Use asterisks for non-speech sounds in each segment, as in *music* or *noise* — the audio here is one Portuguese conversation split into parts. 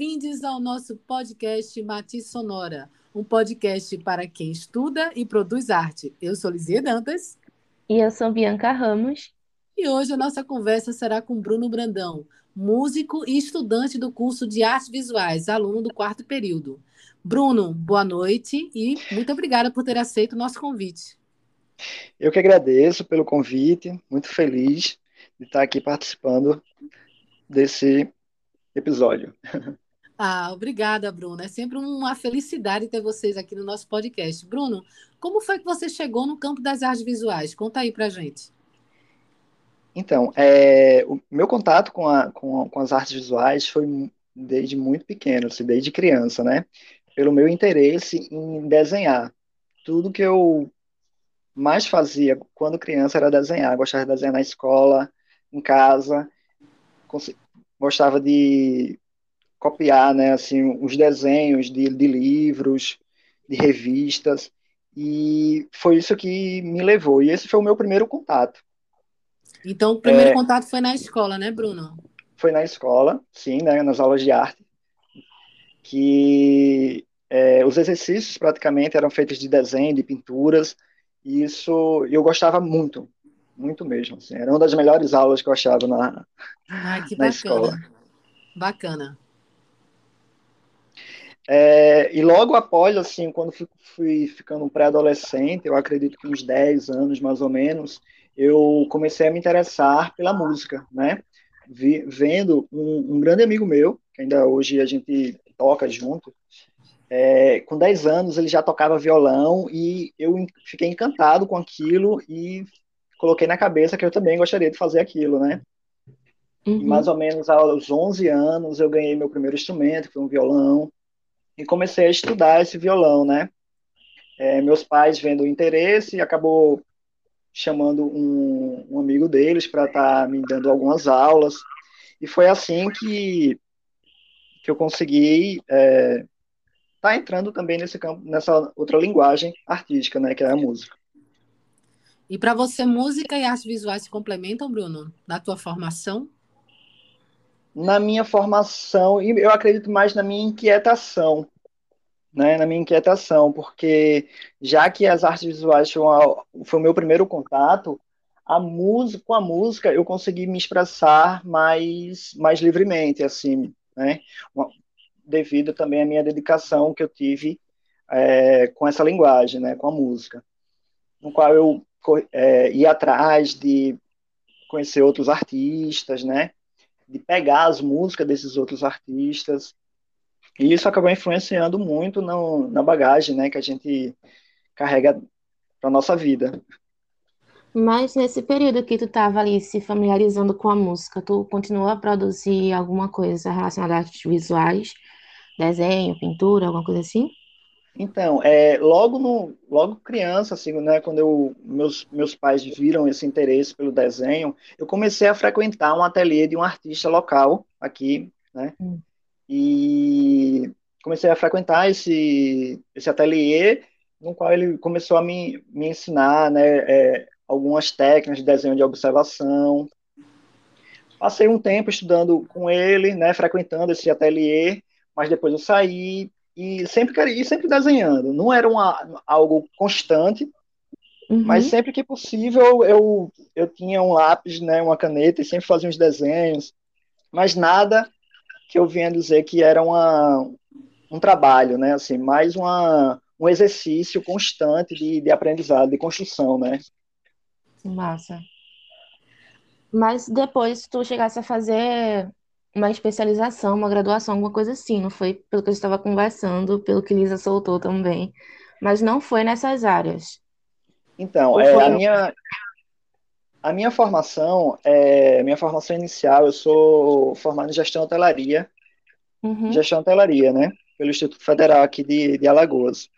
Bem-vindos ao nosso podcast Matiz Sonora, um podcast para quem estuda e produz arte. Eu sou Lizia Dantas. E eu sou Bianca Ramos. E hoje a nossa conversa será com Bruno Brandão, músico e estudante do curso de Artes Visuais, aluno do quarto período. Bruno, boa noite e muito obrigada por ter aceito o nosso convite. Eu que agradeço pelo convite, muito feliz de estar aqui participando desse episódio. *laughs* Ah, obrigada, Bruno. É sempre uma felicidade ter vocês aqui no nosso podcast. Bruno, como foi que você chegou no campo das artes visuais? Conta aí pra gente. Então, é, o meu contato com, a, com, com, as artes visuais foi desde muito pequeno, assim, desde criança, né? Pelo meu interesse em desenhar. Tudo que eu mais fazia quando criança era desenhar. Gostava de desenhar na escola, em casa. Gostava de copiar, né, assim, os desenhos de, de livros, de revistas. E foi isso que me levou. E esse foi o meu primeiro contato. Então, o primeiro é, contato foi na escola, né, Bruno? Foi na escola, sim, né, nas aulas de arte, que é, os exercícios praticamente eram feitos de desenho, de pinturas, e isso eu gostava muito, muito mesmo. Assim, era uma das melhores aulas que eu achava na, Ai, que na bacana. escola. Bacana. É, e logo após, assim, quando fui, fui ficando pré-adolescente, eu acredito que uns 10 anos mais ou menos, eu comecei a me interessar pela música, né? Vi, vendo um, um, grande amigo meu, que ainda hoje a gente toca junto, é, com 10 anos ele já tocava violão e eu fiquei encantado com aquilo e coloquei na cabeça que eu também gostaria de fazer aquilo, né? Uhum. mais ou menos aos 11 anos eu ganhei meu primeiro instrumento, que foi um violão, e comecei a estudar esse violão, né? É, meus pais vendo o interesse, acabou chamando um, um amigo deles para estar tá me dando algumas aulas. E foi assim que, que eu consegui estar é, tá entrando também nesse campo, nessa outra linguagem artística, né, que é a música. E para você, música e artes visuais se complementam, Bruno, na tua formação? Na minha formação, e eu acredito mais na minha inquietação, né, na minha inquietação, porque já que as artes visuais foi, foi o meu primeiro contato, a música, com a música eu consegui me expressar mais, mais livremente, assim, né, devido também à minha dedicação que eu tive é, com essa linguagem, né, com a música, no qual eu é, ia atrás de conhecer outros artistas, né, de pegar as músicas desses outros artistas, e isso acabou influenciando muito no, na bagagem, né, que a gente carrega para nossa vida. Mas nesse período que tu estava ali se familiarizando com a música, tu continuou a produzir alguma coisa relacionada a artes visuais, desenho, pintura, alguma coisa assim? Então, é, logo no, logo criança, assim, né, quando eu, meus, meus pais viram esse interesse pelo desenho, eu comecei a frequentar um ateliê de um artista local aqui, né, hum. E comecei a frequentar esse, esse ateliê, no qual ele começou a me, me ensinar né, é, algumas técnicas de desenho de observação. Passei um tempo estudando com ele, né, frequentando esse ateliê, mas depois eu saí e sempre e sempre desenhando. Não era uma, algo constante, uhum. mas sempre que possível eu, eu tinha um lápis, né, uma caneta e sempre fazia uns desenhos, mas nada que eu vinha dizer que era uma, um trabalho, né? Assim, mais uma, um exercício constante de, de aprendizado, de construção, né? Massa. Mas depois tu chegasse a fazer uma especialização, uma graduação, alguma coisa assim, não foi pelo que eu estava conversando, pelo que Lisa soltou também, mas não foi nessas áreas. Então, é, a minha a minha formação, é, minha formação inicial, eu sou formado em gestão hotelaria, uhum. gestão hotelaria, né? Pelo Instituto Federal aqui de, de Alagoas.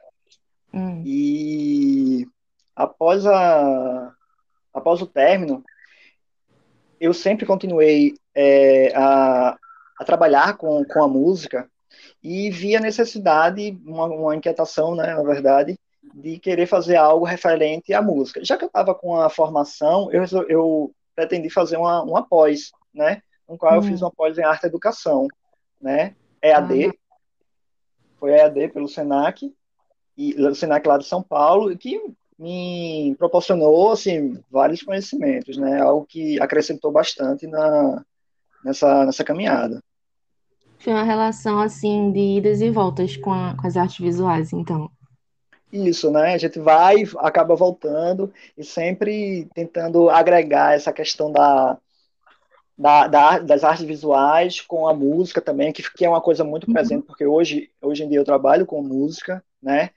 Uhum. E após, a, após o término, eu sempre continuei é, a, a trabalhar com, com a música e vi a necessidade, uma, uma inquietação, né, na verdade, de querer fazer algo referente à música. Já que eu estava com a formação, eu, eu pretendi fazer uma, uma pós, né? No qual eu fiz hum. uma pós em arte e educação, né? EAD, uhum. foi EAD pelo Senac, e o Senac lá de São Paulo, que me proporcionou assim vários conhecimentos, né? Algo que acrescentou bastante na nessa nessa caminhada. Foi uma relação assim de idas e voltas com, a, com as artes visuais, então. Isso, né? A gente vai, acaba voltando e sempre tentando agregar essa questão da, da, da, das artes visuais com a música também, que, que é uma coisa muito uhum. presente, porque hoje, hoje em dia eu trabalho com música, né?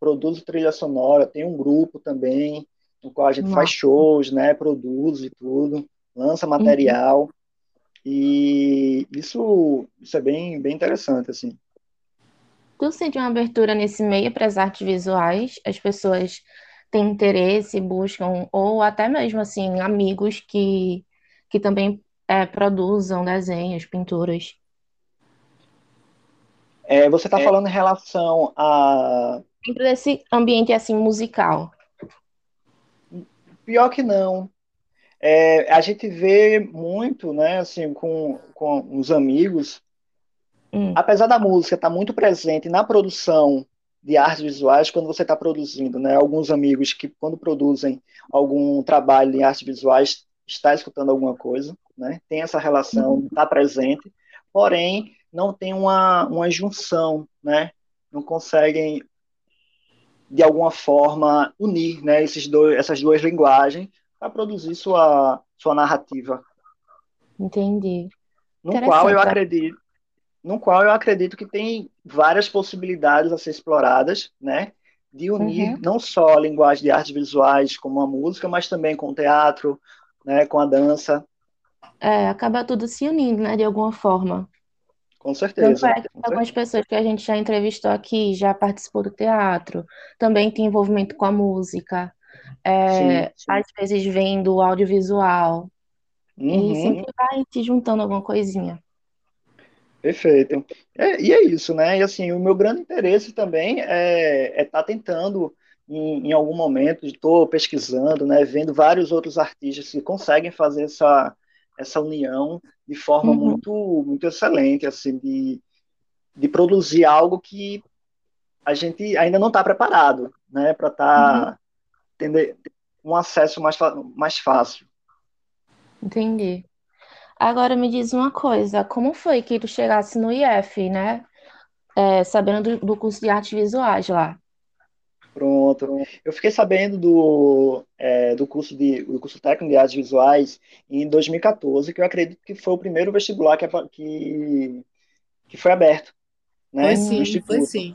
Produzo trilha sonora, tem um grupo também, no qual a gente Nossa. faz shows, né? Produz e tudo, lança uhum. material. Uhum. E isso, isso é bem, bem interessante, assim. Tu sente uma abertura nesse meio para as artes visuais? As pessoas têm interesse, buscam, ou até mesmo, assim, amigos que, que também é, produzam desenhos, pinturas? É, você está é. falando em relação a... Dentro desse ambiente, assim, musical. Pior que não. É, a gente vê muito, né, assim, com, com os amigos, hum. apesar da música estar tá muito presente na produção de artes visuais, quando você está produzindo, né, alguns amigos que quando produzem algum trabalho em artes visuais, está escutando alguma coisa, né, tem essa relação, está presente, porém não tem uma, uma junção, né, não conseguem de alguma forma unir, né, esses dois, essas duas linguagens para produzir sua, sua narrativa. Entendi. No qual eu acredito, no qual eu acredito que tem várias possibilidades a ser exploradas, né? De unir uhum. não só a linguagem de artes visuais como a música, mas também com o teatro, né? Com a dança. É, acaba tudo se unindo, né? De alguma forma. Com certeza. é que algumas pessoas que a gente já entrevistou aqui já participou do teatro, também tem envolvimento com a música é, sim, sim. às vezes vendo o audiovisual. Uhum. E sempre vai te juntando alguma coisinha. Perfeito. É, e é isso, né? E assim, o meu grande interesse também é estar é tá tentando, em, em, algum momento, estou pesquisando, né? Vendo vários outros artistas que conseguem fazer essa, essa união de forma uhum. muito, muito excelente, assim, de, de produzir algo que a gente ainda não está preparado, né? Para estar tá uhum ter um acesso mais, mais fácil. Entendi. Agora me diz uma coisa, como foi que tu chegasse no IF, né? É, sabendo do, do, curso de artes visuais lá. Pronto. Eu fiquei sabendo do, é, do curso de do curso técnico de artes visuais em 2014, que eu acredito que foi o primeiro vestibular que, que, que foi aberto. Né, foi sim, foi sim.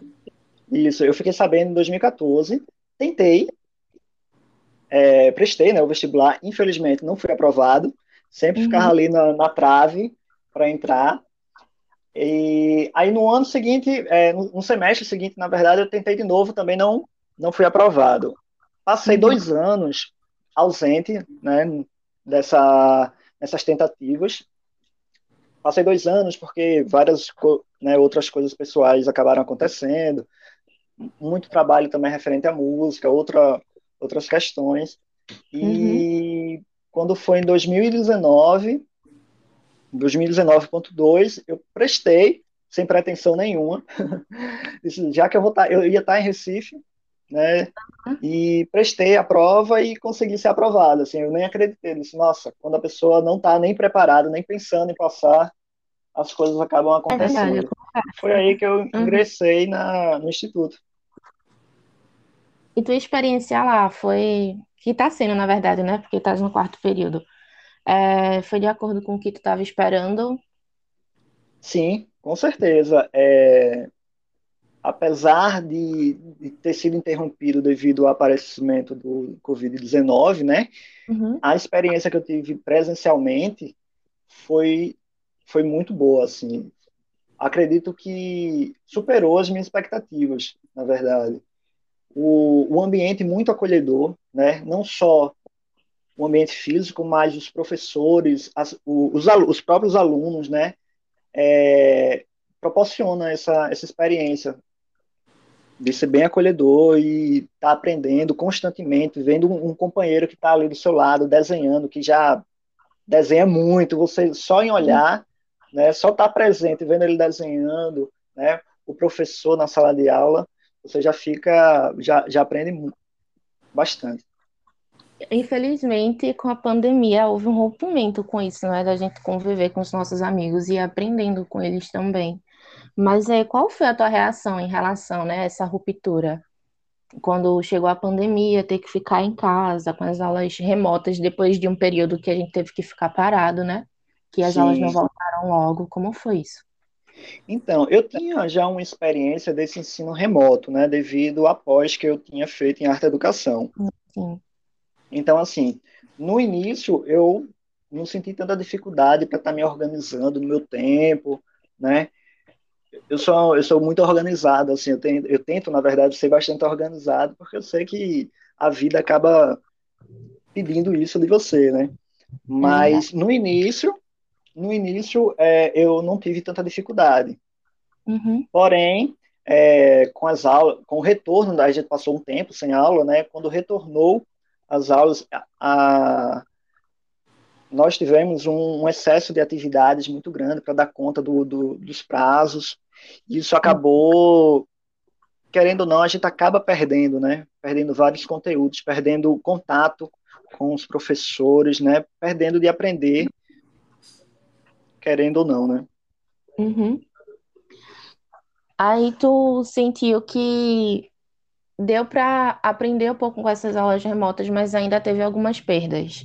Isso, eu fiquei sabendo em 2014, tentei, é, prestei né, o vestibular, infelizmente não fui aprovado, sempre uhum. ficava ali na, na trave para entrar. E aí no ano seguinte, é, no, semestre seguinte, na verdade, eu tentei de novo, também não, não fui aprovado. Passei uhum. dois anos ausente né, dessa, dessas tentativas. Passei dois anos porque várias né, outras coisas pessoais acabaram acontecendo, muito trabalho também referente à música, outra outras questões. E uhum. Quando foi em 2019, 2019.2, eu prestei sem pretensão nenhuma. *laughs* Já que eu vou tá, eu ia estar tá em Recife, né? Uhum. E prestei a prova e consegui ser aprovado. Assim, eu nem acreditei. Disse, nossa, quando a pessoa não está nem preparada, nem pensando em passar, as coisas acabam é acontecendo. É Foi aí que eu uhum. ingressei na, no instituto. E tua experiência lá foi, que está sendo, na verdade, né? Porque estás no quarto período. É, foi de acordo com o que tu estava esperando? Sim, com certeza. É, apesar de, de, ter sido interrompido devido ao aparecimento do Covid-19, né? Uhum. A experiência que eu tive presencialmente foi, foi muito boa, assim. Acredito que superou as minhas expectativas, na verdade o, o ambiente muito acolhedor, né? não só o ambiente físico, mas os professores, as, os, os próprios alunos, né? É, proporciona essa, essa experiência de ser bem acolhedor e estar tá aprendendo constantemente, vendo um, um companheiro que está ali do seu lado desenhando, que já desenha muito, você só em olhar né? Só estar tá presente, vendo ele desenhando, né? O professor na sala de aula, você já fica, já, já aprende bastante. Infelizmente, com a pandemia, houve um rompimento com isso, não é? Da gente conviver com os nossos amigos e aprendendo com eles também. Mas é, qual foi a tua reação em relação, né, a essa ruptura? Quando chegou a pandemia, ter que ficar em casa com as aulas remotas, depois de um período que a gente teve que ficar parado, né? Que as Sim. aulas não voltaram logo. Como foi isso? Então, eu tinha já uma experiência desse ensino remoto, né, devido à pós que eu tinha feito em arte educação. Sim. Então, assim, no início eu não senti tanta dificuldade para estar tá me organizando no meu tempo, né? Eu sou, eu sou muito organizado, assim, eu, tenho, eu tento, na verdade, ser bastante organizado, porque eu sei que a vida acaba pedindo isso de você, né? Mas no início, no início é, eu não tive tanta dificuldade. Uhum. Porém, é, com as aulas, com o retorno, a gente passou um tempo sem aula, né? Quando retornou as aulas, a, nós tivemos um, um, excesso de atividades muito grande para dar conta do, do, dos prazos. E isso acabou, querendo ou não, a gente acaba perdendo, né? Perdendo vários conteúdos, perdendo contato com os professores, né? Perdendo de aprender querendo ou não, né? Uhum. Aí tu sentiu que deu para aprender um pouco com essas aulas remotas, mas ainda teve algumas perdas.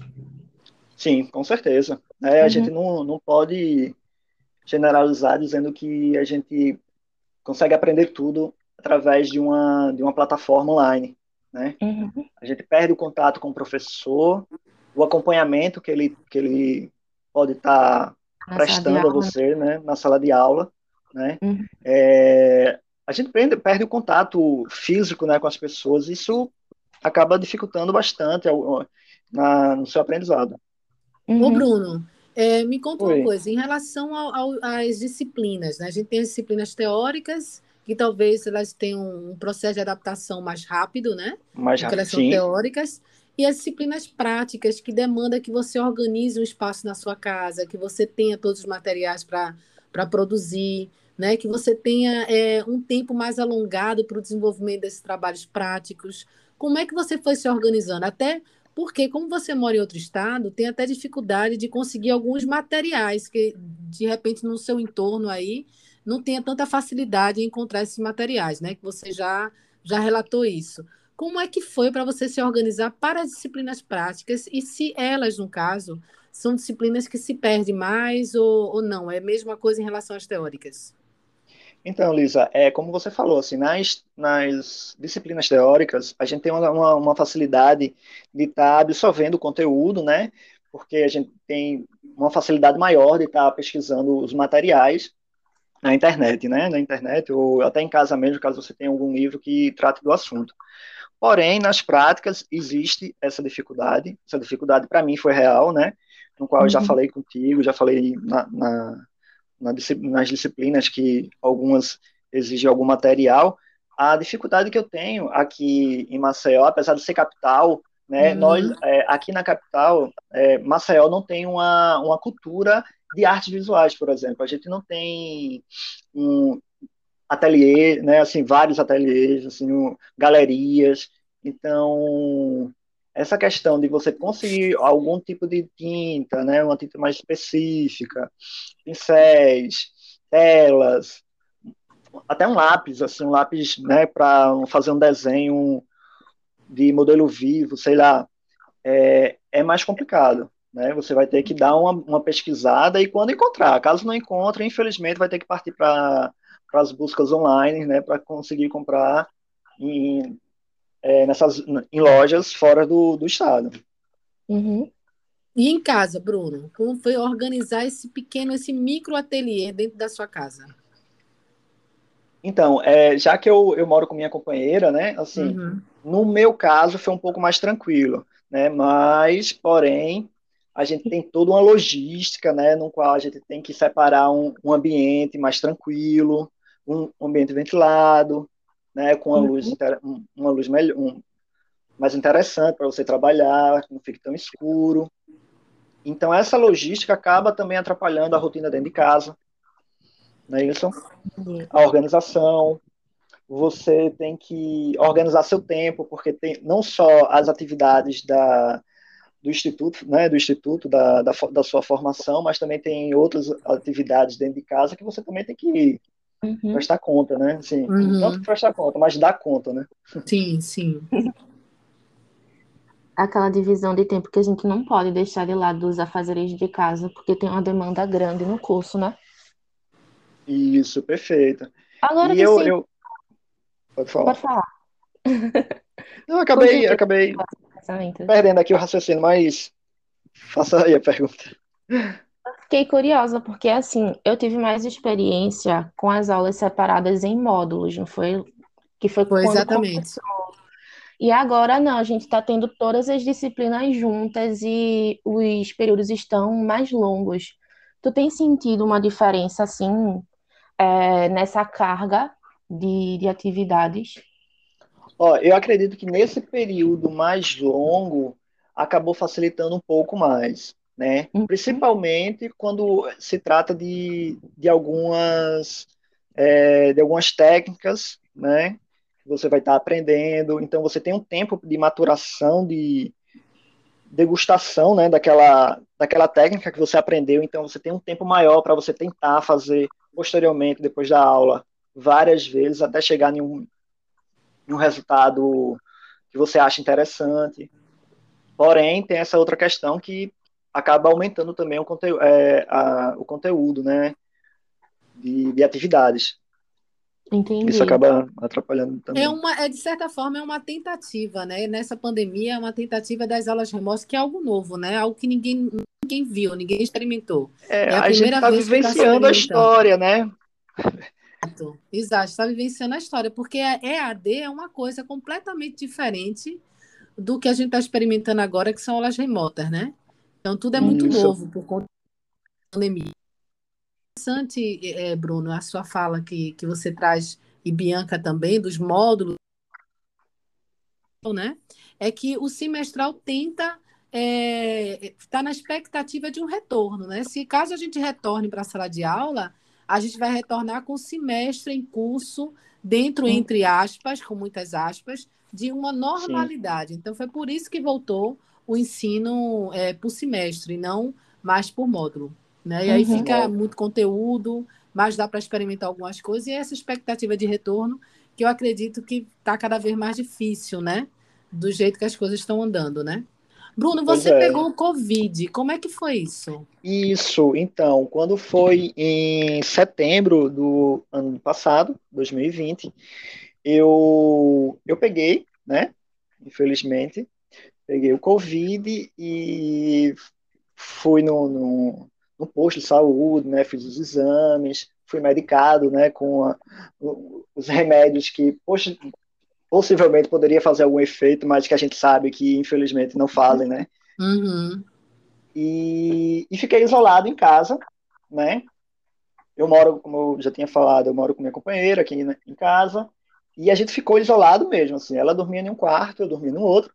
Sim, com certeza. É, uhum. A gente não, não pode generalizar dizendo que a gente consegue aprender tudo através de uma, de uma plataforma online. Né? Uhum. A gente perde o contato com o professor, o acompanhamento que ele, que ele pode estar tá prestando a você né, na sala de aula. Né? Uhum. É, a gente perde, perde o contato físico né, com as pessoas, isso acaba dificultando bastante na, no seu aprendizado. Uhum. Ô, Bruno, é, me conta Oi. uma coisa, em relação ao, ao, às disciplinas, né? a gente tem as disciplinas teóricas, que talvez elas tenham um processo de adaptação mais rápido, né? Mais rápido, elas são sim. teóricas e as disciplinas práticas, que demanda que você organize um espaço na sua casa, que você tenha todos os materiais para produzir, né? que você tenha é, um tempo mais alongado para o desenvolvimento desses trabalhos práticos. Como é que você foi se organizando? Até porque, como você mora em outro estado, tem até dificuldade de conseguir alguns materiais que, de repente, no seu entorno aí, não tenha tanta facilidade em encontrar esses materiais, né? Que você já, já relatou isso. Como é que foi para você se organizar para as disciplinas práticas e se elas, no caso, são disciplinas que se perdem mais ou, ou não? É a mesma coisa em relação às teóricas? Então, Lisa, é como você falou, assim, nas, nas disciplinas teóricas, a gente tem uma, uma, facilidade de estar tá absorvendo o conteúdo, né? Porque a gente tem uma facilidade maior de estar tá pesquisando os materiais na internet, né? Na internet ou até em casa mesmo, caso você tenha algum livro que trate do assunto. Porém, nas práticas, existe essa dificuldade. Essa dificuldade, para mim, foi real, né? No qual eu já uhum. falei contigo, já falei na, na, na, nas disciplinas que algumas exigem algum material. A dificuldade que eu tenho aqui em Maceió, apesar de ser capital, né? Uhum. Nós, é, aqui na capital, é, Maceió não tem uma, uma cultura de artes visuais, por exemplo. A gente não tem um, ateliê, né, assim, vários ateliês, assim, galerias. Então, essa questão de você conseguir algum tipo de tinta, né, uma tinta mais específica, pincéis, telas, até um lápis, assim, um lápis, né, para fazer um desenho de modelo vivo, sei lá, é, é mais complicado. Né? Você vai ter que dar uma, uma pesquisada e quando encontrar, caso não encontre, infelizmente vai ter que partir para para as buscas online, né, para conseguir comprar em, é, nessas, em lojas fora do, do estado. Uhum. E em casa, Bruno, como foi organizar esse pequeno, esse micro ateliê dentro da sua casa? Então, é, já que eu, eu moro com minha companheira, né, assim, uhum. no meu caso foi um pouco mais tranquilo, né, mas, porém, a gente tem toda uma logística, né, no qual a gente tem que separar um, um ambiente mais tranquilo, um ambiente ventilado, né, com uma uhum. luz, uma luz melhor, um, mais interessante para você trabalhar, que não fique tão escuro. Então, essa logística acaba também atrapalhando a rotina dentro de casa, não é isso? A organização, você tem que organizar seu tempo, porque tem não só as atividades da, do instituto, né, do instituto da, da, da, sua formação, mas também tem outras atividades dentro de casa que você também tem que uhum. prestar conta, né? Assim, uhum. Não prestar conta, mas dar conta, né? Sim, sim. *laughs* Aquela divisão de tempo que a gente não pode deixar de lado dos afazeres de casa, porque tem uma demanda grande no curso, né? Isso, perfeito. Agora e eu, eu, Pode falar. Pode falar. *laughs* Eu acabei, acabei perdendo aqui o raciocínio, mas faça aí a pergunta. Fiquei curiosa, porque assim, eu tive mais experiência com as aulas separadas em módulos, não foi? Que foi, foi exatamente. Começou. E agora não, a gente está tendo todas as disciplinas juntas e os períodos estão mais longos. Tu tem sentido uma diferença assim é, nessa carga de, de atividades? Ó, eu acredito que nesse período mais longo acabou facilitando um pouco mais, né? Uhum. Principalmente quando se trata de, de algumas é, de algumas técnicas, né? Você vai estar aprendendo, então você tem um tempo de maturação, de degustação, né? Daquela daquela técnica que você aprendeu, então você tem um tempo maior para você tentar fazer posteriormente depois da aula várias vezes até chegar em um, em um resultado que você acha interessante. Porém, tem essa outra questão que acaba aumentando também o, conte é, a, o conteúdo, né, de, de atividades. Entendi. Isso acaba atrapalhando também. É uma, é de certa forma é uma tentativa, né? Nessa pandemia é uma tentativa das aulas remotas, que é algo novo, né? Algo que ninguém, ninguém viu, ninguém experimentou. É, é a, a gente está vivenciando a história, né? Exato, exato, está vivenciando a história, porque a EAD é uma coisa completamente diferente do que a gente está experimentando agora, que são aulas remotas, né? Então, tudo é muito Isso. novo por conta da pandemia. Interessante, é, Bruno, a sua fala que, que você traz, e Bianca também, dos módulos, né? É que o semestral tenta está é, tá na expectativa de um retorno, né? Se caso a gente retorne para a sala de aula, a gente vai retornar com o semestre em curso, dentro, entre aspas, com muitas aspas, de uma normalidade. Sim. Então, foi por isso que voltou o ensino é, por semestre, não mais por módulo. Né? E aí uhum. fica muito conteúdo, mas dá para experimentar algumas coisas, e essa expectativa de retorno, que eu acredito que está cada vez mais difícil, né? Do jeito que as coisas estão andando, né? Bruno, você é. pegou o Covid. Como é que foi isso? Isso, então, quando foi em setembro do ano passado, 2020, eu, eu peguei, né? Infelizmente, peguei o Covid e fui no, no, no posto de saúde, né? Fiz os exames, fui medicado, né? Com a, os remédios que, poxa, possivelmente poderia fazer algum efeito, mas que a gente sabe que infelizmente não fazem, né? Uhum. E, e fiquei isolado em casa, né? Eu moro, como eu já tinha falado, eu moro com minha companheira aqui em casa, e a gente ficou isolado mesmo, assim, ela dormia em um quarto, eu dormia no outro,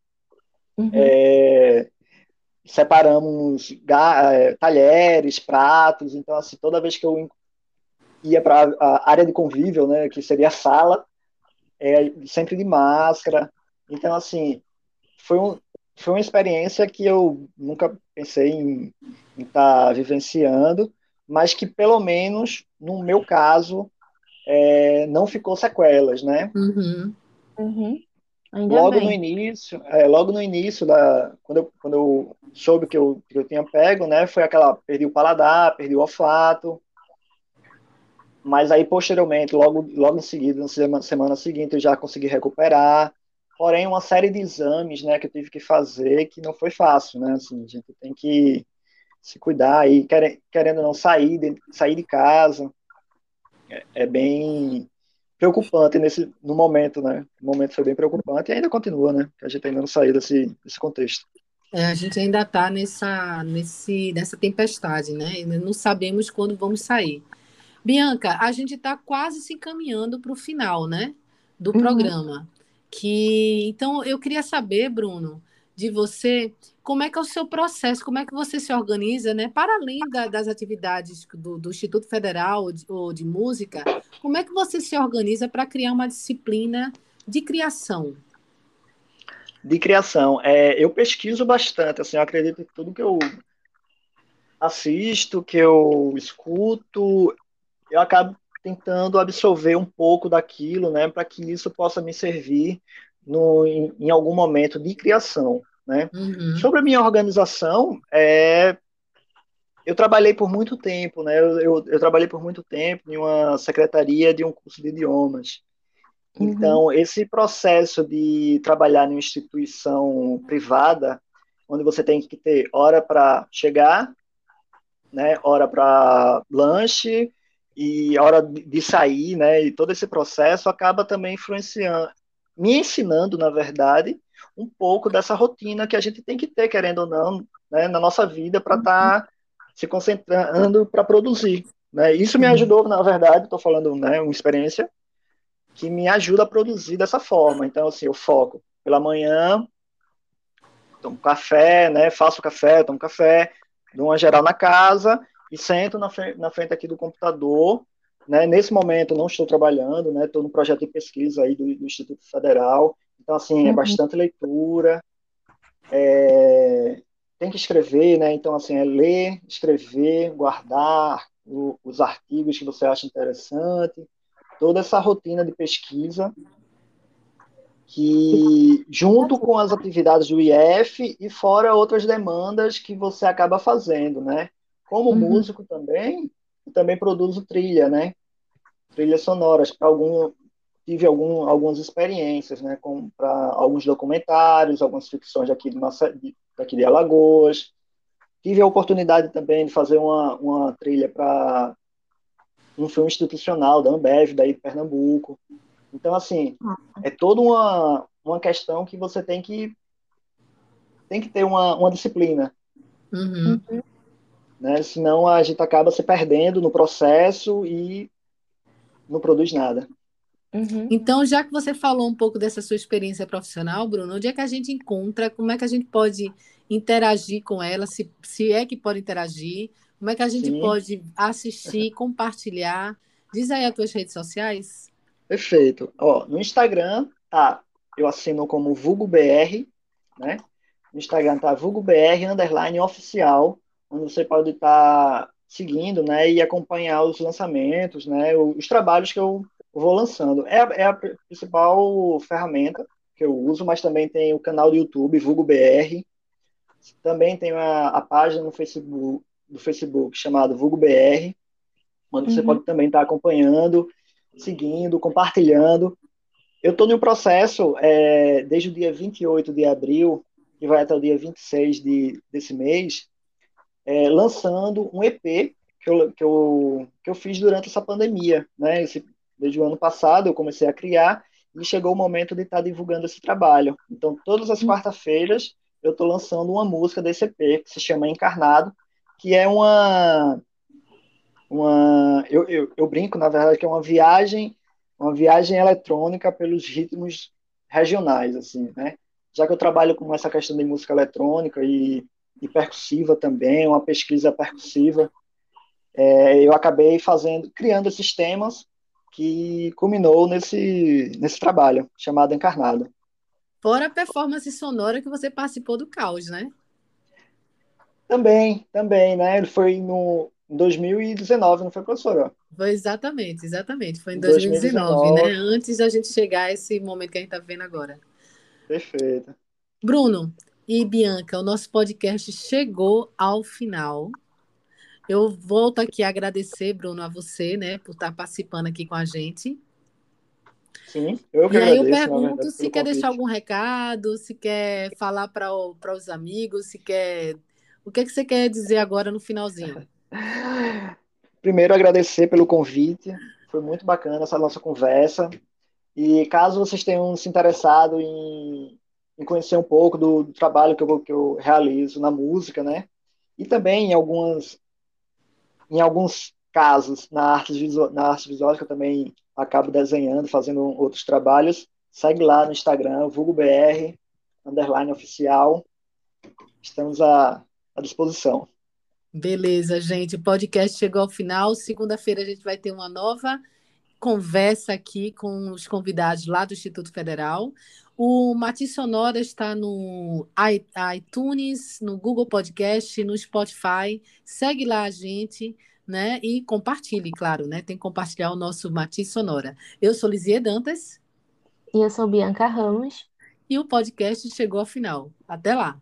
uhum. é, separamos é, talheres, pratos, então, assim, toda vez que eu ia para a área de convívio, né, que seria a sala, é, sempre de máscara. Então, assim, foi, um, foi uma experiência que eu nunca pensei em estar tá vivenciando, mas que, pelo menos, no meu caso, é, não ficou sequelas, né? Uhum. Uhum. Logo bem. no início, é, logo no início da quando eu, quando eu soube que eu, que eu tinha pego, né, foi aquela perdi o paladar, perdi o olfato, mas aí posteriormente, logo, logo em seguida, na semana, semana seguinte, eu já consegui recuperar. Porém, uma série de exames, né, que eu tive que fazer, que não foi fácil, né, assim, a gente tem que se cuidar e querendo não sair de, sair de casa, é, é, bem preocupante nesse no momento, né, o momento foi bem preocupante e ainda continua, né, a gente ainda não saiu desse, desse contexto. É, a gente ainda está nessa, nesse, nessa tempestade, né, não sabemos quando vamos sair. Bianca, a gente está quase se encaminhando para o final, né, do uhum. programa. Que então eu queria saber, Bruno, de você, como é que é o seu processo, como é que você se organiza, né? Para além da, das atividades do, do, Instituto Federal ou de, ou de Música, como é que você se organiza para criar uma disciplina de criação? De criação. É, eu pesquiso bastante, assim, eu acredito que tudo que eu assisto, que eu escuto, eu acabo tentando absorver um pouco daquilo, né, para que isso possa me servir no, em, em algum momento de criação, né? Uhum. Sobre a minha organização, é, eu trabalhei por muito tempo, né? Eu, eu, eu, trabalhei por muito tempo em uma secretaria de um curso de idiomas. Uhum. Então, esse processo de trabalhar em uma instituição privada, onde você tem que ter hora para chegar, né, hora para lanche e hora de sair, né, e todo esse processo acaba também influenciando, me ensinando, na verdade, um pouco dessa rotina que a gente tem que ter, querendo ou não, né, na nossa vida para estar tá se concentrando para produzir. Né? Isso me uhum. ajudou, na verdade, estou falando né, uma experiência que me ajuda a produzir dessa forma. Então, assim, eu foco pela manhã, tomo café, né, faço café, tomo café, dou uma geral na casa e sento na na frente aqui do computador. Né? Nesse momento não estou trabalhando, né? Estou no projeto de pesquisa aí do, do Instituto Federal. Então assim é uhum. bastante leitura. É, tem que escrever, né? Então assim é ler, escrever, guardar o, os artigos que você acha interessante, toda essa rotina de pesquisa que junto com as atividades do IF e fora outras demandas que você acaba fazendo, né? Como uhum. músico também, também produzo trilha, né? Trilhas sonoras para algum tive algum, algumas experiências, né? Para alguns documentários, algumas ficções aqui de, Massa, de, daqui de Alagoas. Tive a oportunidade também de fazer uma, uma trilha para um filme institucional da Ambev, daí de Pernambuco. Então, assim, é toda uma, uma questão que você tem que tem que ter uma, uma disciplina. Uhum. Né? Senão a gente acaba se perdendo no processo e não produz nada. Uhum. Então, já que você falou um pouco dessa sua experiência profissional, Bruno, onde é que a gente encontra? Como é que a gente pode interagir com ela? Se, se é que pode interagir? Como é que a gente Sim. pode assistir, compartilhar? Diz aí as tuas redes sociais. Perfeito. Ó, no Instagram, tá, eu assino como VulgoBR, né? No Instagram tá VulgoBR, underline oficial, onde você pode estar tá seguindo, né, e acompanhar os lançamentos, né, os trabalhos que eu vou lançando. É, é a principal ferramenta que eu uso, mas também tem o canal do YouTube, VulgoBR, também tem a, a página no Facebook, do Facebook chamado VulgoBR, onde uhum. você pode também estar tá acompanhando seguindo, compartilhando. Eu estou no processo é, desde o dia 28 de abril, que vai até o dia 26 de, desse mês, é, lançando um EP que eu, que, eu, que eu fiz durante essa pandemia. Né? Esse, desde o ano passado eu comecei a criar e chegou o momento de estar tá divulgando esse trabalho. Então, todas as quarta-feiras eu estou lançando uma música desse EP que se chama Encarnado, que é uma uma eu, eu, eu, brinco na verdade que é uma viagem uma viagem eletrônica pelos ritmos regionais assim né já que eu trabalho com essa questão de música eletrônica e, e percussiva também uma pesquisa percussiva é, eu acabei fazendo criando esses temas que culminou nesse nesse trabalho chamado Encarnado fora a performance sonora que você participou do Caos né também também né ele foi no em 2019, não foi, professora? Foi exatamente, exatamente. Foi em 2019, 2019, né? Antes da gente chegar a esse momento que a gente está vendo agora. Perfeito. Bruno e Bianca, o nosso podcast chegou ao final. Eu volto aqui a agradecer, Bruno, a você, né, por estar participando aqui com a gente. Sim, eu que E aí eu pergunto verdade, se quer convite. deixar algum recado, se quer falar para os amigos, se quer. O que, é que você quer dizer agora no finalzinho? *laughs* Primeiro, agradecer pelo convite. Foi muito bacana essa nossa conversa. E caso vocês tenham se interessado em, em conhecer um pouco do, do trabalho que eu, que eu realizo na música, né? E também em algumas em alguns casos na arte visual, na arte visual que eu também acabo desenhando, fazendo outros trabalhos, segue lá no Instagram, vulgobr, underline oficial. Estamos à, à disposição. Beleza, gente. O podcast chegou ao final. Segunda-feira a gente vai ter uma nova conversa aqui com os convidados lá do Instituto Federal. O Mati Sonora está no iTunes, no Google Podcast, no Spotify. Segue lá a gente, né? E compartilhe, claro, né? Tem que compartilhar o nosso Mati Sonora. Eu sou Lizie Dantas. E eu sou Bianca Ramos. E o podcast chegou ao final. Até lá.